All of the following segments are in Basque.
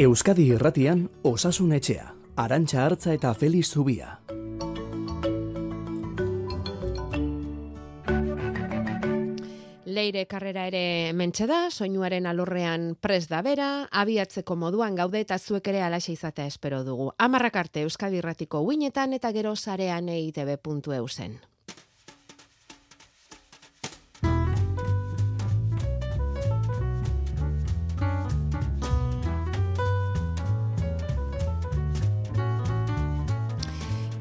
Euskadi Irratian Osasun Etxea, Arantxa Hartza eta Feliz Zubia. Leire karrera ere mentxe da, soinuaren alorrean pres da bera, abiatzeko moduan gaude eta zuek ere alaxe izatea espero dugu. Amarrak arte Euskadi Irratiko uinetan eta gero sarean eitb.eu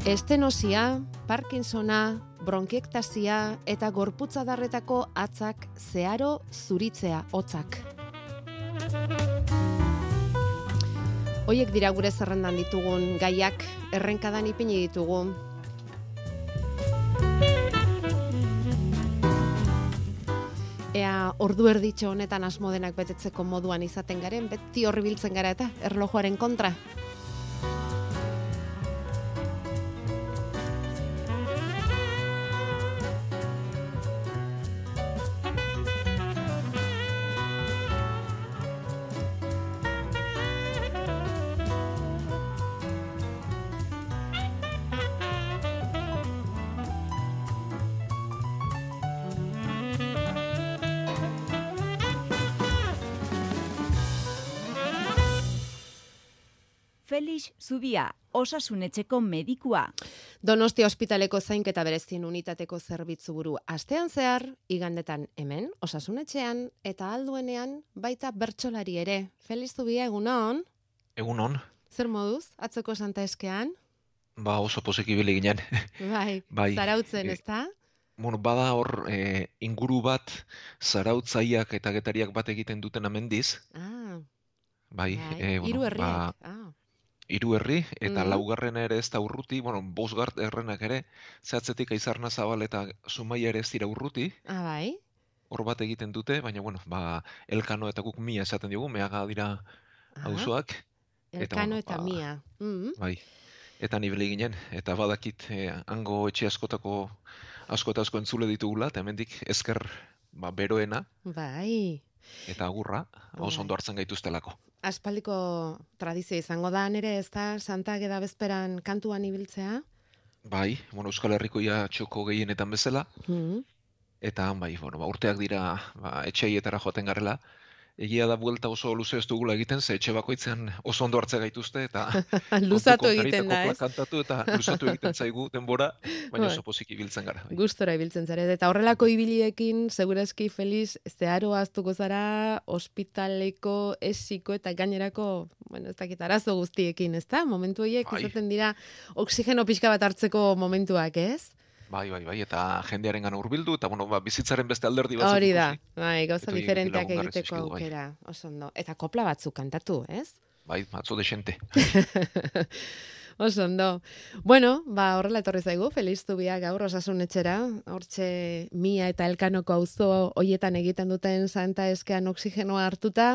Estenosia, Parkinsona, bronkiektasia eta gorputzadarretako atzak zeharo zuritzea hotzak. Hoiek dira gure zerrendan ditugun gaiak errenkadan ipini ditugu. Ea ordu erditxo honetan asmodenak betetzeko moduan izaten garen, beti horri biltzen gara eta erlojuaren kontra. Osasunetxeko medikua. Donostia ospitaleko zainketa berezien unitateko zerbitzu buru astean zehar, igandetan hemen, osasunetxean, eta alduenean baita bertsolari ere. Feliz Zubia, egunon? Egunon, Zer moduz, atzoko santa eskean? ba oso poseki ibili ginen. Bai, Bai, zarautzen, e, ezta? bueno, bada hor e, inguru bat zarautzaiak eta getariak bat egiten duten amendiz, Ah, bai, bai. e, bueno, Hiru ba, herriak. Ah, hiru herri eta Mhm. laugarrena ere ez da urruti, bueno, bosgart herrenak ere, zehatzetik aizarna zabal eta sumaia ere ez dira urruti, ah, bai. hor bat egiten dute, baina bueno, ba, elkano eta guk mia esaten diogu, meaga dira auzoak, eta Elkano bueno, eta ba, mia. Mm. bai, eta nibili ginen, eta badakit e, hango etxe askotako asko eta asko entzule ditugula, eta hemendik ezker ba, beroena, Bai. eta agurra oso Bai. ondo hartzen gaituztelako. Aspaldiko tradizio izango da nere, ez da, Santa Ageda bezperan kantuan ibiltzea? Bai, bueno, Euskal Herriko ja txoko gehienetan bezala, Mm. eta bai, bueno, ba, urteak dira ba, etxeietara joaten garela, egia da buelta oso luze ez dugula egiten, ze etxe bakoitzean oso ondo hartze gaituzte, eta Luzatu egiten da, ez? kantatu, eta luzatu egiten zaigu denbora, baina Bai. oso pozik ibiltzen gara. Gustora ibiltzen zara, eta horrelako ibiliekin, segurazki feliz, zeharo aztuko zara, ospitaleko, esiko eta gainerako, bueno, ez dakit arazo guztiekin, ez da? Momentu horiek Bai. izaten dira oksigeno pixka bat hartzeko momentuak, ez? Bai, bai, bai, eta jendearen gana urbildu, eta bueno, ba, bizitzaren beste alderdi batzuk Hori da, bai, gauza diferenteak egiteko bai. aukera, oso ondo. Eta kopla batzuk kantatu, ez? Bai, atzo desente. Oso ondo. Bueno, ba, horrela etorri zaigu, Feliz Zubia gaur osasun etxera, hortxe mia eta elkanoko auzo hoietan egiten duten santa eskean oksigenoa hartuta.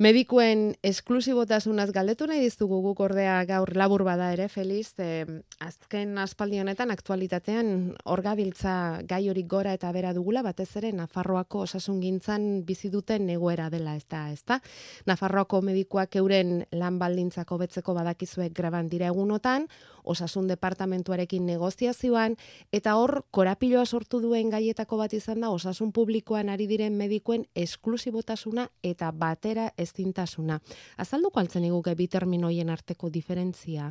Medikuen esklusibotasunaz galdetu nahi dizugu guk ordea gaur labur bada ere, Feliz, e, azken aspaldi honetan aktualitatean orgabiltza gai hori gora eta bera dugula, batez ere Nafarroako osasungintzan bizi duten egoera dela, ez da, ez da? Nafarroako medikuak euren lan baldintzako betzeko badakizuek graban dira egunotan, osasun departamentuarekin negoziazioan, eta hor korapiloa sortu duen gaietako bat izan da osasun publikoan ari diren medikuen esklusibotasuna eta batera ezintasuna. Azalduko altzen iguke bi termino hoien arteko diferentzia?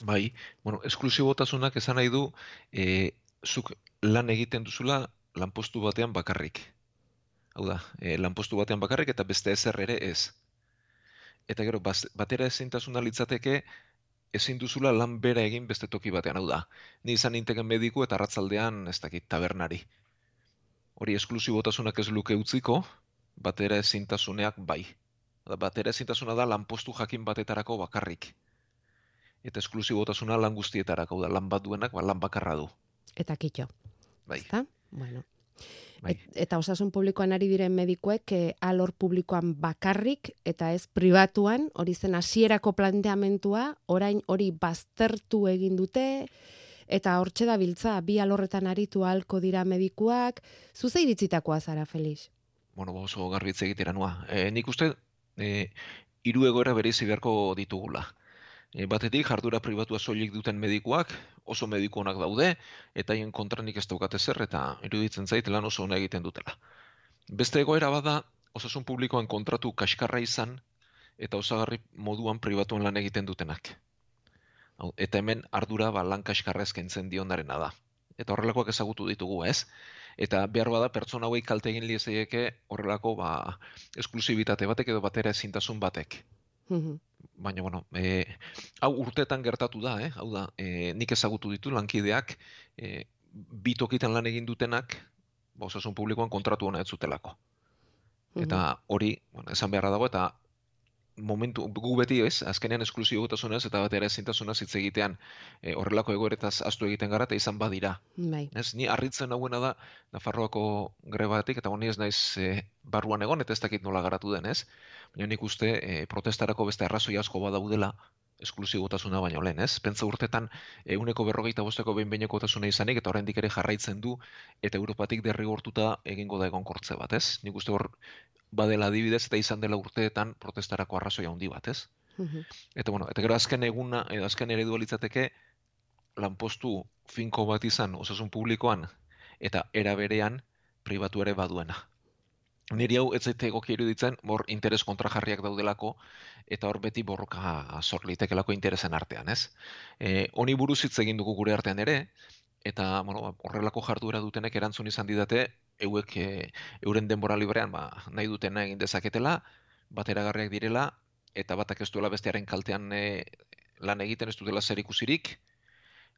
Bai, bueno, esklusibotasunak esan nahi du, e, zuk lan egiten duzula lanpostu batean bakarrik. Hau da, e, lanpostu batean bakarrik eta beste ezer ere ez. Eta gero, baz, batera ezintasuna litzateke, ezin duzula lan bera egin beste toki batean, hau da. Ni izan ninteken mediku eta arratzaldean, ez dakit, tabernari. Hori esklusibotasunak ez luke utziko, batera ezintasuneak bai. Batera ezintasuna da lanpostu jakin batetarako bakarrik eta esklusibotasuna lan guztietarako da lan bat duenak ba, lan bakarra du. Eta kitxo, Bai, ezta? Bueno. bai. Et, eta osasun publikoan ari diren medikuek eh, alor publikoan bakarrik eta ez pribatuan, hori zen hasierako planteamentua, orain hori baztertu egin dute, eta hortxe da biltza, bi alorretan aritu ahalko dira medikuak, zuze iritzitakoa zara, Felix? Bueno, ba, oso garbitze egitera noa. E, nik uste, e, hiru egoera bereizi beharko ditugula. E, batetik, jardura pribatua soilik duten medikuak, oso mediku onak daude, eta haien kontranik ez daukate zer, eta iruditzen zait lan oso ona egiten dutela. Beste egoera bada, osasun publikoan kontratu kaskarra izan, eta osagarri moduan pribatuan lan egiten dutenak. Eta hemen ardura ba, lan kaskarra eskaintzen dionarena da. Eta horrelakoak ezagutu ditugu, ez? Eta behar bada pertsona hauei kalte egin liezeieke horrelako ba, esklusibitate batek edo batera ezintasun batek. Baina, bueno, e, hau urteetan gertatu da, eh? hau da, e, nik ezagutu ditu lankideak, e, bi tokitan lan egin dutenak, ba, osasun publikoan kontratu hona ez zutelako. Eta hori, bueno, esan beharra dago, eta momentu, gu beti ez, azkenean esklusibotasunez eta batera ezintasunez hitz egitean e, horrelako egoeretaz astu egiten gara eta izan badira. Bai. Ez, ni harritzen hauena da Nafarroako grebatik eta honi ez naiz e, barruan egon eta ez dakit nola garatu den, ez? Baina nik uste e, protestarako beste arrazoi asko badaudela esklusibotasuna baino lehen, ez? Pentsa urtetan euneko berrogeita bosteko behin behinekotasuna izanik eta oraindik ere jarraitzen du eta Europatik derrigortuta egingo da egonkortze bat, ez? Nik uste hor badela adibidez eta izan dela urteetan protestarako arrazoi handi bat, ez? Eta bueno, eta gero azken eguna, edo azken eredua litzateke lanpostu finko bat izan osasun publikoan eta era berean pribatu ere baduena. Niri hau ez zaite egoki iruditzen, hor interes kontrajarriak daudelako eta hor beti borroka sor litekelako interesen artean, ez? E, honi buruz hitz egin dugu gure artean ere, eta bueno, ba, horrelako jarduera dutenek erantzun izan didate, euek e, euren denbora librean ba, nahi dutena egin dezaketela, bateragarriak direla, eta batak ez duela bestearen kaltean e, lan egiten ez dutela zer ikusirik,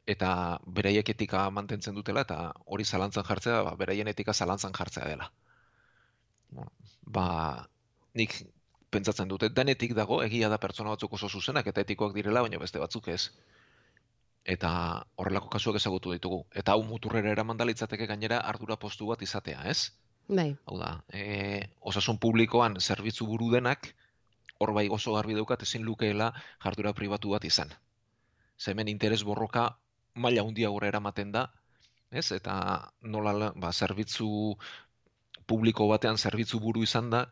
eta beraiek etika mantentzen dutela, eta hori zalantzan jartzea, ba, beraien etika zalantzan jartzea dela. Bueno, ba, nik pentsatzen dute, denetik dago, egia da pertsona batzuk oso zuzenak eta etikoak direla, baina beste batzuk ez. Eta horrelako kasuak ezagutu ditugu. Eta hau muturrera eraman da litzateke gainera ardura postu bat izatea, ez? Bai. Hau da, e, osasun publikoan zerbitzu buru denak, hor bai oso garbi daukat ezin lukeela jardura pribatu bat izan. Zemen interes borroka maila handia gora eramaten da, ez? Eta nola la- ba, zerbitzu publiko batean zerbitzu buru izan da,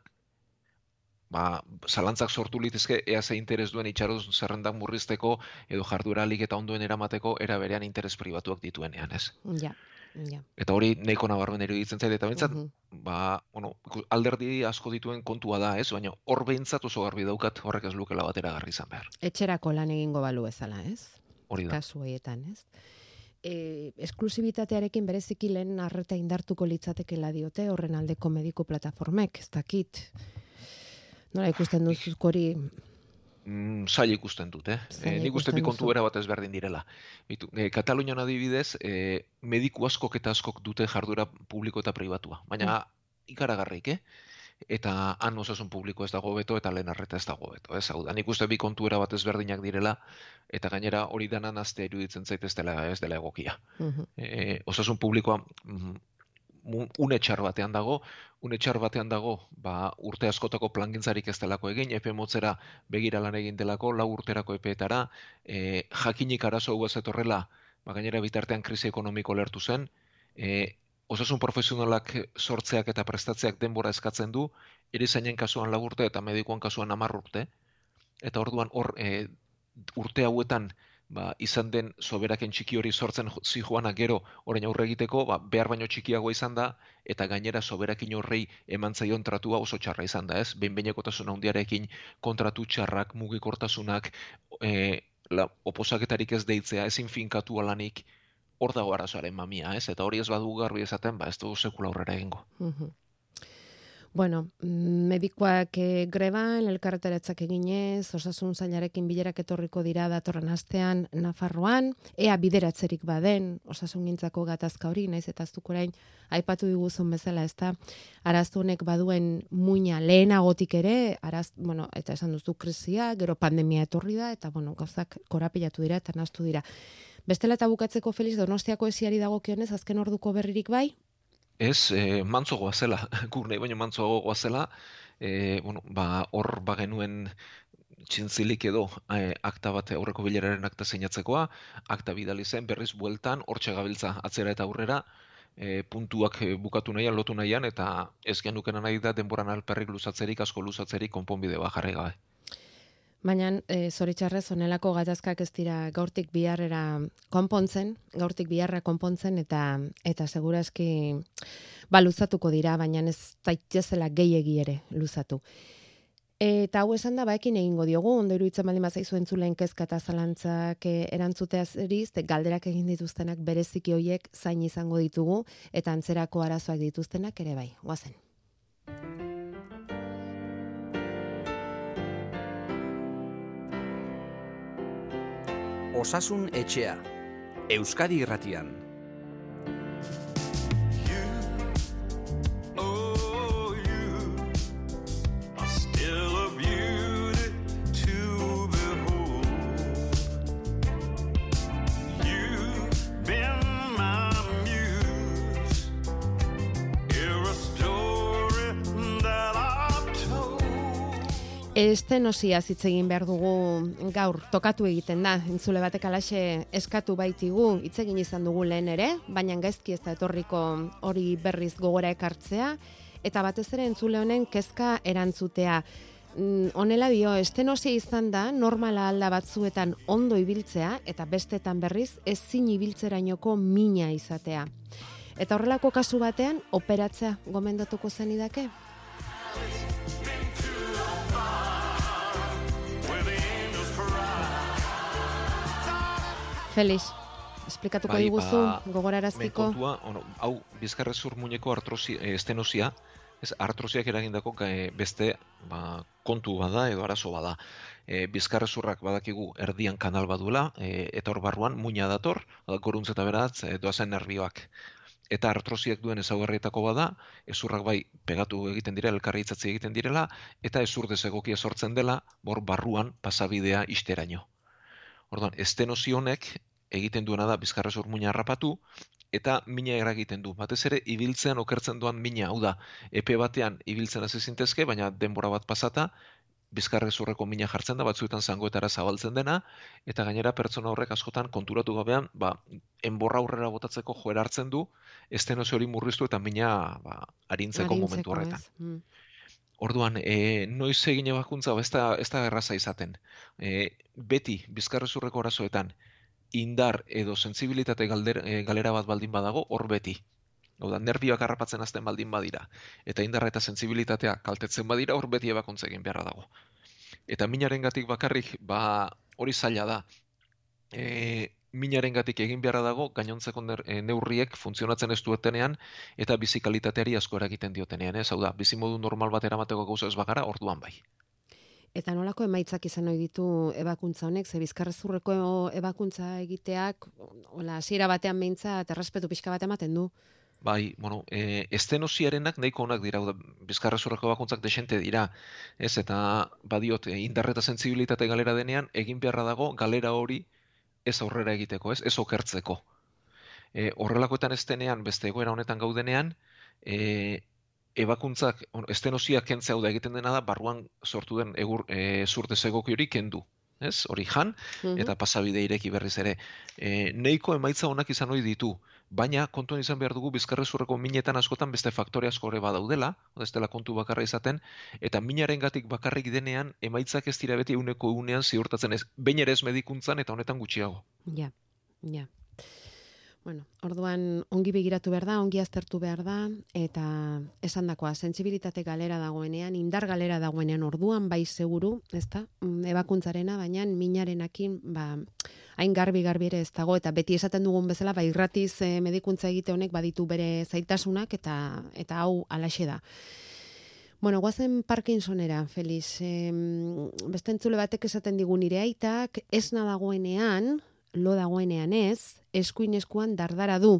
ba, zalantzak sortu litezke ea ze interes duen itxaroz zerrendak murrizteko edo jarduera eta ondoen eramateko era berean interes pribatuak dituenean, ez? Ja. Ja. Eta hori nahiko nabarmen iruditzen zait, eta behintzat, Mhm. ba, bueno, alderdi asko dituen kontua da, ez? Baina hor behintzat oso garbi daukat horrek ez lukela batera garri izan behar. Etxerako lan egingo balu bezala, ez? Hori da. kasu horietan, ez? E, esklusibitatearekin bereziki lehen arreta indartuko litzatekela diote horren aldeko mediku plataformek, ez dakit. Nola ikusten duzuk hori, Mm, zaila ikusten dut, eh? Zaila Eh, nik uste bi kontu era bat ezberdin direla. Bitu, eh, Katalunian adibidez, eh, mediku askok eta askok dute jarduera publiko eta pribatua. Baina ikaragarrik, eh? Eta han osasun publiko ez dago beto eta lehen arreta ez dago beto, ez? Hau da, nik uste bi kontu era bat ezberdinak direla eta gainera hori danan azte iruditzen zait ez dela, ez dela egokia. Mhm. e, osasun publikoa mm, mu- une txar batean dago, une txar batean dago, ba, urte askotako plangintzarik ez delako egin, epe motzera begira lan egin delako, lau urterako epeetara, e, jakinik arazo hau ez etorrela, ba, gainera bitartean krisi ekonomiko lertu zen, e, osasun profesionalak sortzeak eta prestatzeak denbora eskatzen du, erizainen kasuan lau urte eta medikoan kasuan hamar urte, eta orduan hor e, urte hauetan ba, izan den soberaken txiki hori sortzen jo- zijoana gero orain aurre egiteko, ba, behar baino txikiagoa izan da, eta gainera soberakin horrei eman zaion tratua oso txarra izan da, ez? Behin behinekotasun handiarekin kontratu txarrak, mugikortasunak, e, la, oposaketarik ez deitzea, ezin finkatu alanik, hor dago arazoaren mamia, ez? Eta hori ez badu garbi esaten, ba, ez dugu sekula aurrera egingo. Bueno, medikoak e, greban, elkarretaratzak eginez, osasun zailarekin bilerak etorriko dira datorren astean Nafarroan, ea bideratzerik baden, osasun gintzako gatazka hori, naiz eta zuk orain aipatu diguzun bezala, ezta araztu honek baduen muina lehenagotik ere, araz, bueno, eta esan duzu krisia, gero pandemia etorri da, eta bueno, gauzak korapilatu dira eta nastu dira. Bestela eta bukatzeko Felix Donostiako esiari dagokionez azken orduko berririk bai? Ez, e, mantzo goazela, gur nahi baino mantzo goazela, e, bueno, ba, hor bagenuen txintzilik edo e, akta bat aurreko bileraren akta seinatzekoa, akta bidali zen, berriz bueltan, hortxe gabiltza atzera eta aurrera, e, puntuak bukatu nahian, lotu nahian, eta ez genukena nahi da denboran alperrik luzatzerik, asko luzatzerik konponbide bat jarri gabe. Baina e, zoritxarrez onelako gatazkak ez dira gaurtik biharrera konpontzen, gaurtik biharra konpontzen eta eta segurazki ba luzatuko dira, baina ez daitezela gehiegi ere luzatu. Eta hau esan da, baekin egingo diogu, ondo iruditzen baldin bazaizu entzulen kezka eta zalantzak eh, erantzuteaz eriz, galderak egin dituztenak bereziki hoiek zain izango ditugu, eta antzerako arazoak dituztenak ere bai, guazen. Osasun etxea. Euskadi irratian. Estenosia hitz egin behar dugu gaur tokatu egiten da. Entzule batek alaxe eskatu baitigu hitz egin izan dugu lehen ere, baina gaizki ez da etorriko hori berriz gogora ekartzea eta batez ere entzule honen kezka erantzutea. Mm, honela dio, estenosia izan da normala alda batzuetan ondo ibiltzea eta bestetan berriz ezin ibiltzerainoko mina izatea. Eta horrelako kasu batean operatzea gomendatuko zen Felix, esplikatuko bai, diguzu, ba, gogoraraztiko. Kontua, ono, hau, bizkarrezur muñeko artrosi, eh, estenosia, ez artrosiak eragindako eh, beste ba, kontu bada edo arazo bada. E, bizkarrezurrak badakigu erdian kanal badula, e, eta hor barruan muina dator, goruntz eta beratz, e, doazen nervioak. Eta artrosiak duen ezaugarrietako bada, ezurrak bai pegatu egiten direla, elkarri egiten direla, eta ezur dezegokia sortzen dela, bor barruan pasabidea isteraino. Orduan, estenosi honek egiten duena da bizkarrez urmuina harrapatu eta mina eragiten du. Batez ere ibiltzean okertzen duan mina, hau da, epe batean ibiltzen hasi zintezke, baina denbora bat pasata bizkarrez urreko mina jartzen da batzuetan zangoetara zabaltzen dena eta gainera pertsona horrek askotan konturatu gabean, ba, enborra aurrera botatzeko joera hartzen du, estenosi hori murriztu eta mina ba, arintzeko, momentu horretan. Mm. Orduan, e, noiz egin ebakuntza, ez da, ez da erraza izaten. E, beti, bizkarrezurreko orazoetan, indar edo sensibilitate galder, e, galera bat baldin badago, hor beti. Hau da, nervioak harrapatzen azten baldin badira. Eta indarra eta sensibilitatea kaltetzen badira, hor beti ebakuntza egin beharra dago. Eta minaren gatik bakarrik, ba, hori zaila da. E, minaren gatik egin beharra dago, gainontzeko eh, neurriek funtzionatzen ez duetenean, eta bizikalitateari asko eragiten diotenean, ez? Hau da, bizimodu normal bat eramateko gauza ez bagara, orduan bai. Eta nolako emaitzak izan ohi ditu ebakuntza honek, ze bizkarrezurreko ebakuntza egiteak, hola, hasiera batean beintza, errespetu pixka bat ematen du. Bai, bueno, e, estenosiarenak nahiko onak dira, da, bizkarrezurreko ebakuntzak desente dira, ez, eta badiot, e, indarreta sensibilitate galera denean, egin beharra dago, galera hori, ez aurrera egiteko, ez, ez okertzeko. E, horrelakoetan ez denean, beste egoera honetan gaudenean, e, ebakuntzak, on, estenosiak kentzea hau da egiten dena da, barruan sortu den egur, e, zurte zegoki hori kendu. Ez, hori jan, mhm. eta pasabide ireki berriz ere. E, neiko emaitza honak izan hori ditu, baina kontuan izan behar dugu bizkarrezurreko minetan askotan beste faktore asko ere badaudela, ez dela kontu bakarra izaten, eta minaren gatik bakarrik denean emaitzak ez dira beti euneko unean ziurtatzen ez, baina ere ez medikuntzan eta honetan gutxiago. Ja, ja. Bueno, orduan ongi begiratu behar da, ongi aztertu behar da, eta esan dakoa, sensibilitate galera dagoenean, indar galera dagoenean orduan bai seguru, ez da, mm, ebakuntzarena, baina minarenakin, ba, hain garbi garbi ere ez dago, eta beti esaten dugun bezala, bai irratiz eh, medikuntza egite honek baditu bere zaitasunak, eta eta hau alaxe da. Bueno, guazen Parkinsonera, Feliz. Eh, beste entzule batek esaten digun nire aitak, ez nadagoenean, lo dagoenean ez, eskuin eskuan dardara du.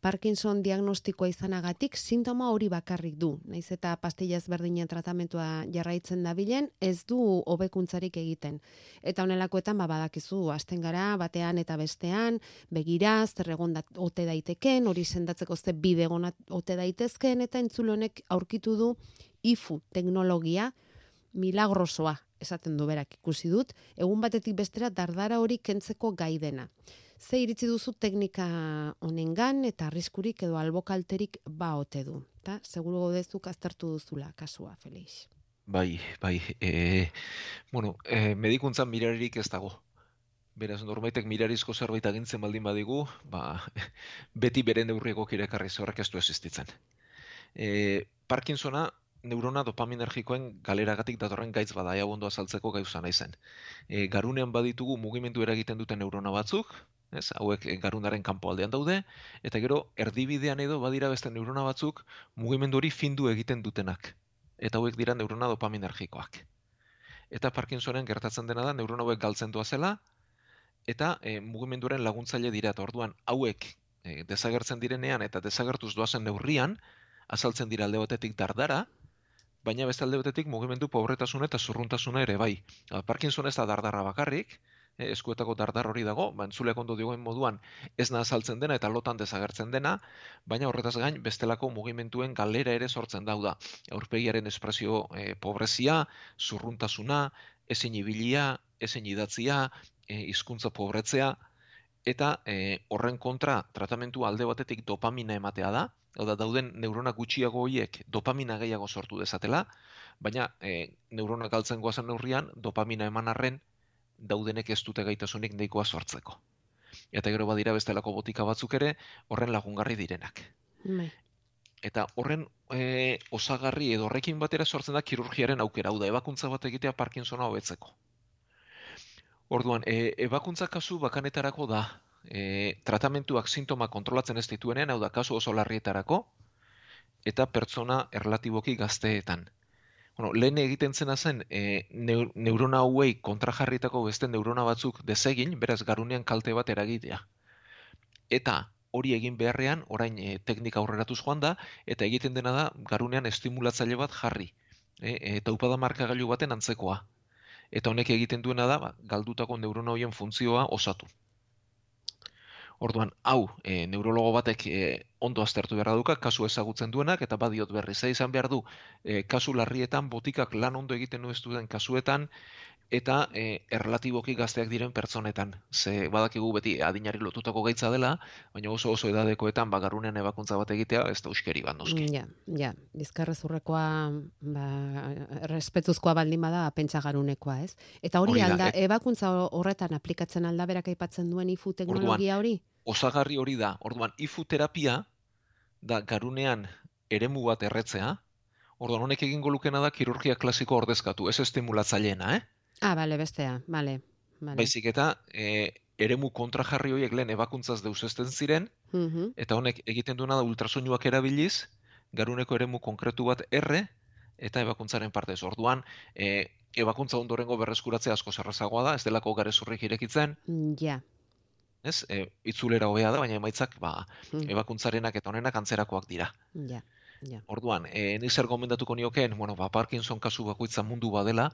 Parkinson diagnostikoa izanagatik sintoma hori bakarrik du. Naiz eta pastilla ezberdinen tratamentua jarraitzen dabilen, ez du hobekuntzarik egiten. Eta honelakoetan ba badakizu hasten gara batean eta bestean, begira zer ote daiteken, hori sendatzeko ze bide ote daitezkeen eta entzulonek aurkitu du IFU teknologia milagrosoa esaten du berak ikusi dut, egun batetik bestera dardara hori kentzeko gai dena. Ze iritzi duzu teknika honengan eta arriskurik edo albokalterik ba ote du. Ta seguru godezuk aztertu duzula kasua, Felix. Bai, bai. E, bueno, e, medikuntzan miraririk ez dago. Beraz, normaitek mirarizko zerbait agintzen baldin badigu, ba, beti bere neurriego kirekarri zorrak ez du existitzen. E, Parkinsona, neurona dopaminergikoen galeragatik datorren gaitz bada, ja ondo azaltzeko gauza naizen. E, garunean baditugu mugimendu eragiten duten neurona batzuk, ez? hauek garunaren kanpo aldean daude, eta gero erdibidean edo badira beste neurona batzuk mugimendu hori findu egiten dutenak. Eta hauek dira neurona dopaminergikoak. Eta Parkinsonen gertatzen dena da neurona hauek galtzen doa zela, eta e, mugimenduaren laguntzaile dira, eta orduan hauek e, desagertzen direnean eta desagertuz doazen neurrian, azaltzen dira alde batetik dardara, baina beste alde batetik mugimendu pobretasuna eta zurruntasuna ere bai. Parkinson ez da dardarra bakarrik, eh, eskuetako dardar hori dago, ba, entzulek ondo dioen moduan ez saltzen dena eta lotan desagertzen dena, baina horretaz gain bestelako mugimentuen galera ere sortzen dauda. Aurpegiaren espresio e, pobrezia, zurruntasuna, ezin ibilia, ezin idatzia, e, hizkuntza pobretzea, eta e, horren kontra tratamentu alde batetik dopamina ematea da, da dauden neurona gutxiago horiek dopamina gehiago sortu dezatela, baina e, neurona galtzen goazen neurrian dopamina eman arren daudenek ez dute gaitasunik neikoa sortzeko. Eta gero badira bestelako botika batzuk ere horren lagungarri direnak. Bai. Eta horren e, osagarri edo horrekin batera sortzen da kirurgiaren aukera, hau da, ebakuntza bat egitea Parkinsona hobetzeko. Orduan, e, ebakuntza kasu bakanetarako da, e, tratamentuak sintoma kontrolatzen ez dituenean, hau da, kasu oso larrietarako, eta pertsona erlatiboki gazteetan. Bueno, lehen egiten zena zen, e, neurona hauei kontrajarritako beste neurona batzuk desegin, beraz garunean kalte bat eragitea. Eta hori egin beharrean, orain e, teknika aurreratuz joan da, eta egiten dena da garunean estimulatzaile bat jarri. E, eta upada markagailu baten antzekoa. Eta honek egiten duena da, ba, galdutako neurona horien funtzioa osatu. Orduan, hau, e, neurologo batek e, ondo aztertu behar duka, kasu ezagutzen duenak, eta badiot berri, ze izan behar du, e, kasu larrietan, botikak lan ondo egiten du ez duen kasuetan, eta e, erlatiboki gazteak diren pertsonetan. Ze badakigu beti adinari lotutako gaitza dela, baina oso oso edadekoetan bagarunean ebakuntza bat egitea ez da uskeri bat noski. Ja, ja, bizkarrezurrekoa ba, respetuzkoa baldin bada pentsa garunekoa, ez? Eta hori, alda, ebakuntza horretan aplikatzen alda berak aipatzen duen ifu teknologia hori? Osagarri hori da, orduan, ifu terapia da garunean eremu bat erretzea, orduan honek egingo lukena da kirurgia klasiko ordezkatu, ez estimulatzaileena, eh? Ah, bale, bestea, bale. bale. Baizik eta e, eremu kontrajarri horiek lehen ebakuntzaz deusesten ziren, eta honek egiten duena da ultrasoinuak erabiliz, garuneko eremu konkretu bat erre, eta ebakuntzaren parte ez. Orduan, e, ebakuntza ondorengo berreskuratzea asko zerrazagoa da, ez delako garezurrik irekitzen. Ja. Ez, e, itzulera hobea da, baina emaitzak, ba, ebakuntzarenak eta honenak antzerakoak dira. Ja. Ja. Orduan, e, nik zer gomendatuko niokeen, bueno, ba, Parkinson kasu bakoitza mundu badela,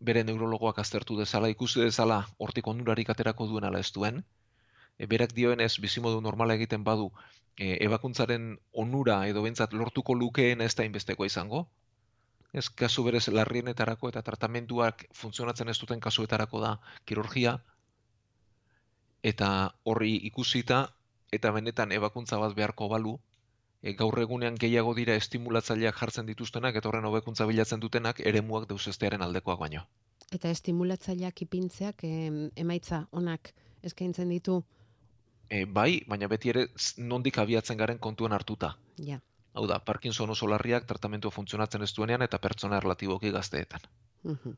bere neurologoak aztertu dezala, ikusi dezala hortik onurarik aterako duen ala ez duen. E, berak dioenez bizimodu normala egiten badu e, ebakuntzaren onura edo bentsat lortuko lukeen ez da inbesteko izango. Ez kasu berez larrienetarako eta tratamentuak funtzionatzen ez duten kasuetarako da kirurgia. Eta horri ikusita eta benetan ebakuntza bat beharko balu, e, gaur egunean gehiago dira estimulatzaileak jartzen dituztenak eta horren hobekuntza bilatzen dutenak eremuak deusestearen aldekoak baino. Eta estimulatzaileak ipintzeak emaitza onak eskaintzen ditu? E, bai, baina beti ere nondik abiatzen garen kontuen hartuta. Ja. Hau da, Parkinson oso larriak tratamentu funtzionatzen ez duenean eta pertsona relatiboki gazteetan. Uh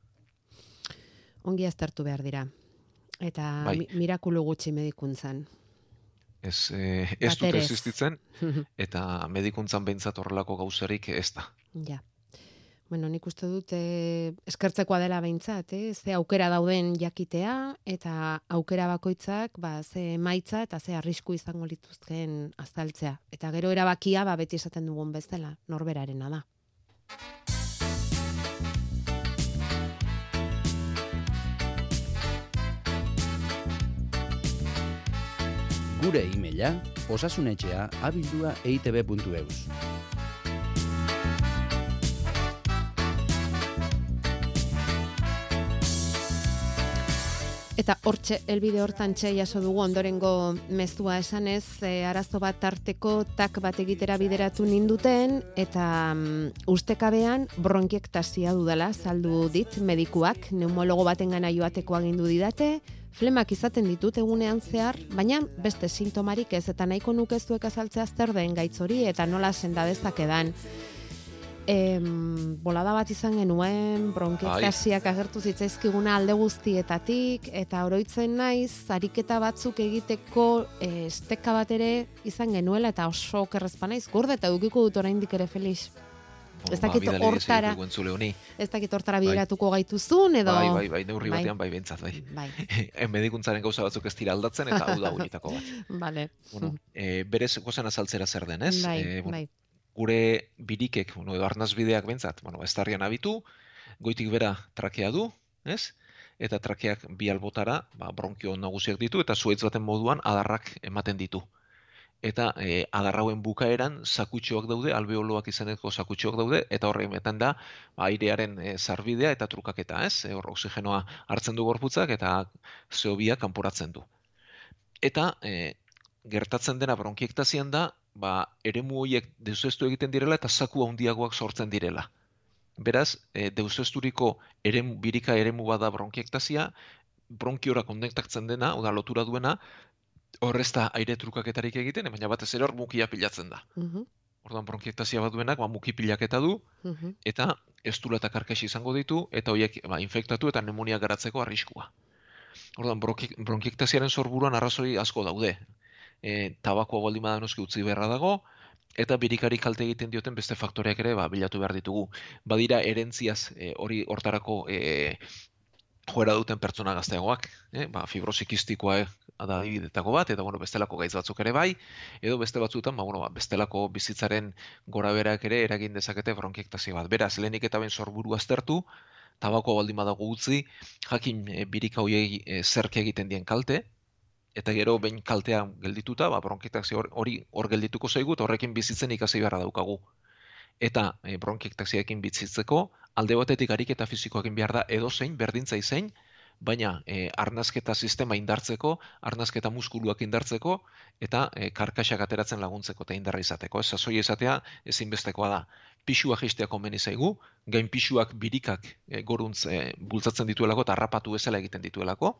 Ongi aztertu behar dira. Eta bai. mirakulu gutxi medikuntzan ez, eh, ez dut existitzen, eta medikuntzan behintzat horrelako gauzerik ez da. Ja. Bueno, nik uste dut eh, eskertzekoa dela behintzat, eh? ze aukera dauden jakitea, eta aukera bakoitzak ba, ze maitza eta ze arrisku izango lituzken azaltzea. Eta gero erabakia ba, beti esaten dugun bezala, norberarena da. Gure e-maila osasunetxea abildua eitb.eus. Eta hortxe, elbide hortan txe jaso dugu ondorengo mezua esanez, e, arazo bat tarteko tak bat egitera bideratu ninduten, eta um, ustekabean bronkiektazia dudala, saldu dit medikuak, neumologo baten gana joateko agindu didate, flemak izaten ditut egunean zehar, baina beste sintomarik ez, eta nahiko nukezuek azaltzea zer den gaitz hori, eta nola senda dezakedan em, bolada bat izan genuen, bronketasiak agertu zitzaizkiguna alde guztietatik, eta oroitzen naiz, ariketa batzuk egiteko e, esteka bat ere izan genuela, eta oso kerrezpa naiz, gorde eta dukiko dut oraindik ere Felix. Ez Ba, dakit bidali hortara, ez dakit hortara bideratuko gaituzun, edo... Bai, bai, bai, neurri Bai. batean bai bentsat, bai. Bai, medikuntzaren gauza batzuk ez dira aldatzen, eta hau da horietako bat. bale. Bueno, e, berez gozen azaltzera zer den, ez? bai, E, bueno, bai. Gure birikek, bueno, edo arnazbideak bentsat, bueno, estarrian abitu, goitik bera trakea du, ez? Eta trakeak bi albotara, ba, bronkio nagusiak ditu, eta zuaitz baten moduan adarrak ematen ditu. Eta e, adarrauen bukaeran sakutxoak daude, alveoloak izeneko sakutxoak daude, eta horre emetan da ba, airearen e, zarbidea eta trukaketa, ez? E, hor oxigenoa hartzen du gorputzak eta zeobia kanporatzen du. Eta e, gertatzen dena bronkiektazian da, ba, eremu horiek deuseztu egiten direla eta zaku handiagoak sortzen direla. Beraz, e, deusezturiko eremu, birika eremu bada bronkiektazia, bronkiora konektatzen dena, oda lotura duena, horrez da aire trukaketarik egiten, baina batez ere hor mukia pilatzen da. Mhm, Orduan bronkiektazia bat duenak, ba, muki pilaketa du, mhm. eta estula eta karkaxi izango ditu, eta horiek ba, infektatu eta pneumonia garatzeko arriskua. Orduan, bronki- bronkiektaziaren sorburuan arrazoi asko daude. E, tabakoa baldin bada noski utzi beharra dago, eta birikari kalte egiten dioten beste faktoreak ere ba, bilatu behar ditugu. Badira erentziaz e, hori hortarako e, joera duten pertsona gazteagoak, eh? ba, fibrosikistikoa eh, da adibidetako bat, eta bueno, bestelako gaitz batzuk ere bai, edo beste batzuetan, ba, bueno, ba, bestelako bizitzaren goraberak ere eragin dezakete bronkiektazio bat. Beraz, lehenik eta ben sorburu aztertu, tabako baldin badago utzi, jakin e, birika hoiei e, zerk egiten dien kalte, eta gero behin kaltea geldituta, ba, bronkiektazio hor- hori hor geldituko zaigu, eta horrekin bizitzen ikasi beharra daukagu. Eta e, bronkiektazioekin bizitzeko, alde batetik ariketa fisikoekin behar da edozein, berdintza izein, baina e, arnazketa sistema indartzeko, arnazketa muskuluak indartzeko, eta e, karkaxak ateratzen laguntzeko eta indarra izateko. Ez sasoi izatea ezinbestekoa da. Pixua jaistea komeni zaigu, gain pixuak birikak e, goruntz e, bultzatzen dituelako eta harrapatu bezala egiten dituelako.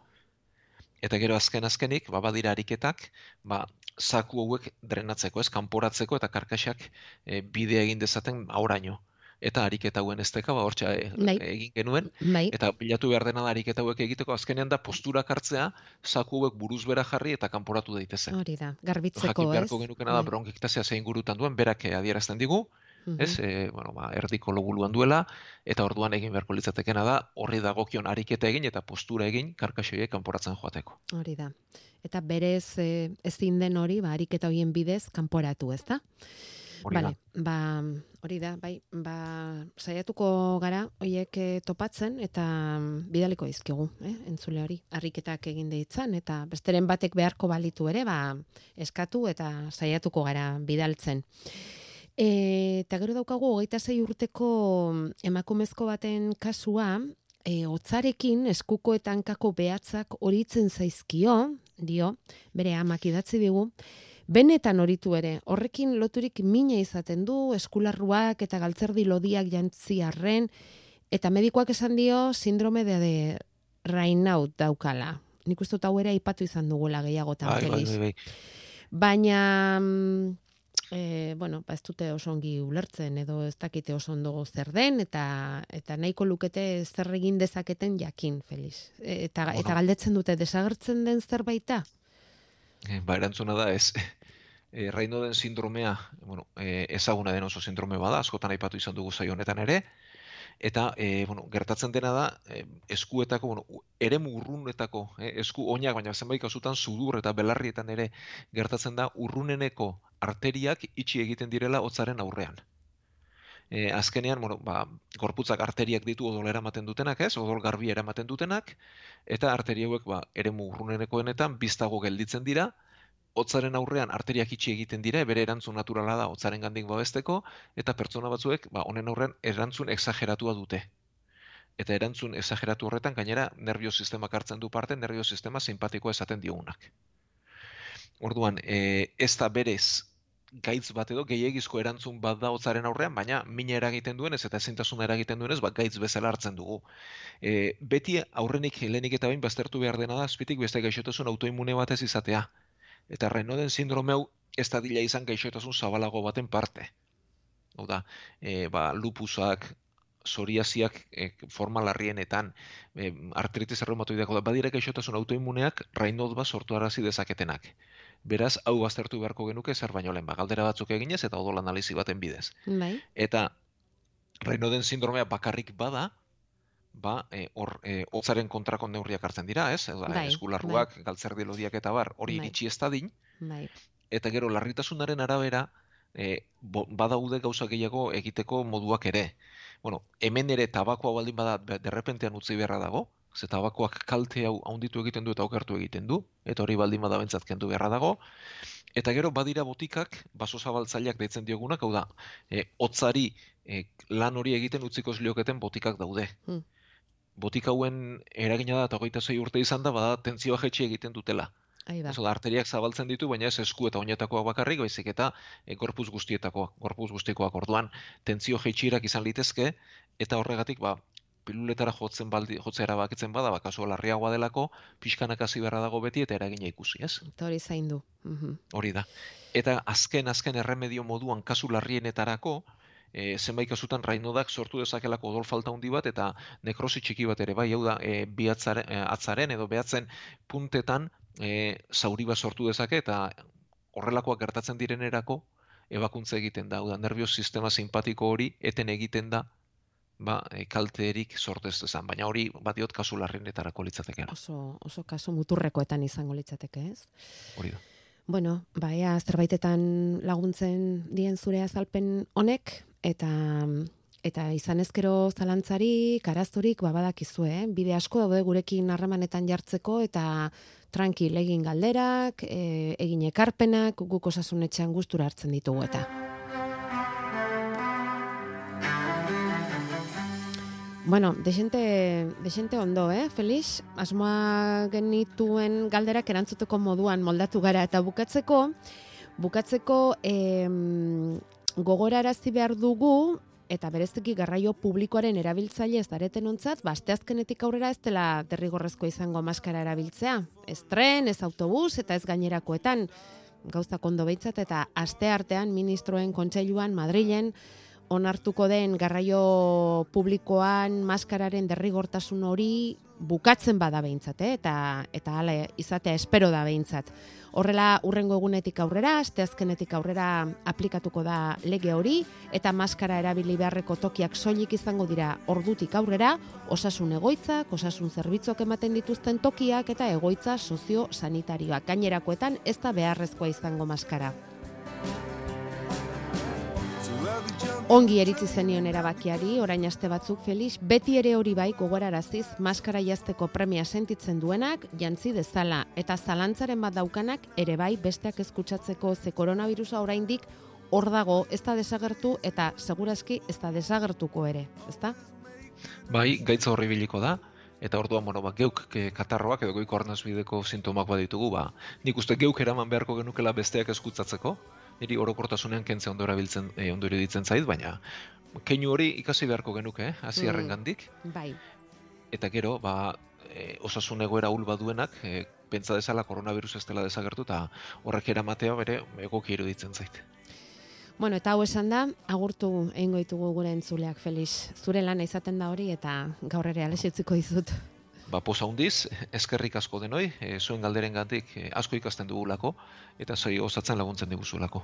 Eta gero azken azkenik, ba, badira ariketak, ba, zaku hauek drenatzeko, ez, kanporatzeko eta karkaxak e, bidea egin dezaten auraino. Eta ariketa hauen esteka, ba, hortxa e, Bai. egin genuen, Bai, Eta bilatu behar dena da ariketa hauek egiteko azkenean da posturak hartzea, zaku hauek buruz bera jarri eta kanporatu daitezen. hori da, garbitzeko, Jakin ez? beharko genukena da Bai. bronkiktazia zein gurutan duen, berak eh, adierazten digu, Ez? E, bueno, ba, erdiko lobuluan duela, eta orduan egin beharko litzatekena da, horri dagokion ariketa egin eta postura egin karkaxoiek kanporatzen joateko. Hori da. Eta berez e, ezin den hori, ba, ariketa horien bidez kanporatu, ezta? Hori da. Bale, ba, hori da, bai, ba, saiatuko gara hoiek eh, topatzen eta mm, bidaliko dizkigu, eh, entzule hori, harriketak egin ditzan eta besteren batek beharko balitu ere, ba, eskatu eta saiatuko gara bidaltzen. E, eta gero daukagu hogeita sei urteko emakumezko baten kasua, e, otzarekin eskuko eta hankako behatzak horitzen zaizkio, dio, bere amak idatzi digu, benetan horitu ere, horrekin loturik mina izaten du, eskularruak eta galtzerdi lodiak jantzi arren, eta medikoak esan dio sindrome de, de Raynaud daukala. Nik uste dut hau ere aipatu izan dugula gehiagotan, Bai, bai, bai, bai. Baina, mm, e, bueno, ba ez dute oso ongi ulertzen edo ez dakite oso ondo zer den eta eta nahiko lukete zer egin dezaketen jakin, Felix. E, eta Bueno. eta galdetzen dute desagertzen den zerbaita? Eh, Ba, erantzuna da ez. E, den sindromea, bueno, e, ezaguna den oso sindrome bada, askotan aipatu izan dugu saio honetan ere, eta e, bueno, gertatzen dena da e, eskuetako, bueno, eremu urrunetako, e, esku oinak, baina zenbait kasutan sudur eta belarrietan ere gertatzen da urruneneko arteriak itxi egiten direla hotzaren aurrean. E, azkenean, bueno, ba, gorputzak arteriak ditu odol eramaten dutenak, ez? Odol garbi eramaten dutenak, eta arteria hauek ba, eremu urrunenekoenetan biztago gelditzen dira, hotzaren aurrean arteriak itxi egiten dira, bere erantzun naturala da hotzaren gandik babesteko, eta pertsona batzuek, ba, honen aurrean erantzun exageratua dute. eta erantzun esageratu horretan gainera nervio sistemak hartzen du parte, nervio sistema simpatikoa esaten diogunak. Orduan, e, ez da berez gaitz bat edo gehiagizko erantzun bat da hotzaren aurrean, baina mina eragiten duenez eta ezintasuna eragiten duenez, bat gaitz bezala hartzen dugu. E, beti aurrenik lehenik eta bain baztertu behar dena da, azpitik beste gaixotasun autoimune batez izatea. Eta Raynauden sindrome hau ez da dila izan gaixotasun zabalago baten parte. Hau da, e, ba, lupusak, psoriasiak e, forma larrienetan, e, artritis erreumatoideako da, badira gaixotasun autoimmuneak Raynaud bat sortu arazi dezaketenak. Beraz, hau baztertu beharko genuke zer baino lehen, ba, galdera batzuk eginez eta odol analizi baten bidez. Bai. Eta Raynauden sindromea bakarrik bada, ba, e, hor, e, hotzaren kontrako neurriak hartzen dira, ez? Eda, Bai, eskularruak, bai. galtzerdi lodiak eta bar, hori Bai. iritsi ez dadin, Bai. eta gero larritasunaren arabera, e, bo- badaude gauza gehiago egiteko moduak ere. Bueno, hemen ere tabakoa baldin bada derrepentean utzi beharra dago, ze tabakoak kalte hau handitu egiten du eta okertu egiten du, eta hori baldin bada bentsat kendu beharra dago. Eta gero badira botikak, baso zabaltzaileak deitzen diogunak, hau da, e, hotzari e, lan hori egiten utziko lioketen botikak daude. Hmm. Botika hauen eragina da eta hogeita sei urte izan da, bada tentzioa jetxi egiten dutela. Ez da, arteriak zabaltzen ditu, baina ez esku eta oinetakoak bakarrik, baizik eta e, gorpuz guztietakoak, gorpuz guztikoak orduan, tentzio jeitxirak izan litezke, eta horregatik, ba, piluletara jotzen baldi, jotzea erabakitzen bada, ba, kasu larriagoa delako, pixkanak hasi beharra dago beti eta eragina ikusi, ez? Eta hori zaindu. Mhm. Hori da. Eta azken, azken erremedio moduan kasu larrienetarako, e, zenbait kasutan rainodak sortu dezakelako odol falta handi bat eta nekrosi txiki bat ere bai, hau da, e, bi atzaren, e, atzaren edo behatzen puntetan e, zauri bat sortu dezake eta horrelakoak gertatzen direnerako ebakuntza egiten da, hau da, nervio sistema simpatiko hori eten egiten da ba, e, kalterik sortez dezan, baina hori badiot kasu larrienetarako litzateke. Oso, oso kaso muturrekoetan izango litzateke, ez? Hori da. Bueno, ba, ea zerbaitetan laguntzen dien zure azalpen honek, eta eta izan ezkero zalantzarik, arazorik, ba, badakizue, eh? bide asko daude gurekin harremanetan jartzeko, eta tranquil egin galderak, e, egin ekarpenak, guk osasunetxean gustura hartzen ditugu eta. Bueno, desente, desente ondo, eh, Felix? Asmoa genituen galderak erantzuteko moduan moldatu gara eta bukatzeko, bukatzeko em, gogorarazi behar dugu eta bereziki garraio publikoaren erabiltzaile ez dareten ontzat, ba, asteazkenetik aurrera ez dela derrigorrezko izango maskara erabiltzea. Ez tren, ez autobus eta ez gainerakoetan gauzak ondo behintzat eta aste artean ministroen kontseiluan Madrilen onartuko den garraio publikoan maskararen derrigortasun hori bukatzen bada behintzat, eh? eta eta hala izatea espero da behintzat. Horrela urrengo egunetik aurrera, asteazkenetik aurrera aplikatuko da lege hori eta maskara erabili beharreko tokiak soilik izango dira ordutik aurrera, osasun egoitzak, osasun zerbitzuak ematen dituzten tokiak eta egoitza sozio-sanitarioak. Gainerakoetan ez da beharrezkoa izango maskara. Ongi eritzi zenion erabakiari, orain aste batzuk Felix, beti ere hori bai gogoraraziz, maskara jazteko premia sentitzen duenak, jantzi dezala, eta zalantzaren bat daukanak ere bai besteak eskutsatzeko ze koronavirusa oraindik hor dago, ez da desagertu eta segurazki ez da desagertuko ere, ezta? Bai, gaitza horri biliko da, eta orduan, bueno, ba, geuk ke, katarroak edo goiko arnazbideko sintomak baditugu, ba, nik uste geuk eraman beharko genukela besteak eskutsatzeko, niri orokortasunean kentze ondo erabiltzen, e, ondo iruditzen zait, baina keinu hori ikasi beharko genuke, eh, hasierren gandik, Bai, eta gero, ba, e, osasun egoera hul baduenak, e, pentsa dezala koronavirus ez dela desagertu, eta horrek eramatea bere egoki iruditzen zait. Bueno, eta hau esan da, agurtu egingo ditugu gure entzuleak, Felix. Zure lana izaten da hori eta gaur ere alesitziko dizut. Ba, posa hundiz, eskerrik asko denoi, e, zuen galderen gantik e, asko ikasten dugulako, eta zoi osatzen laguntzen diguzulako.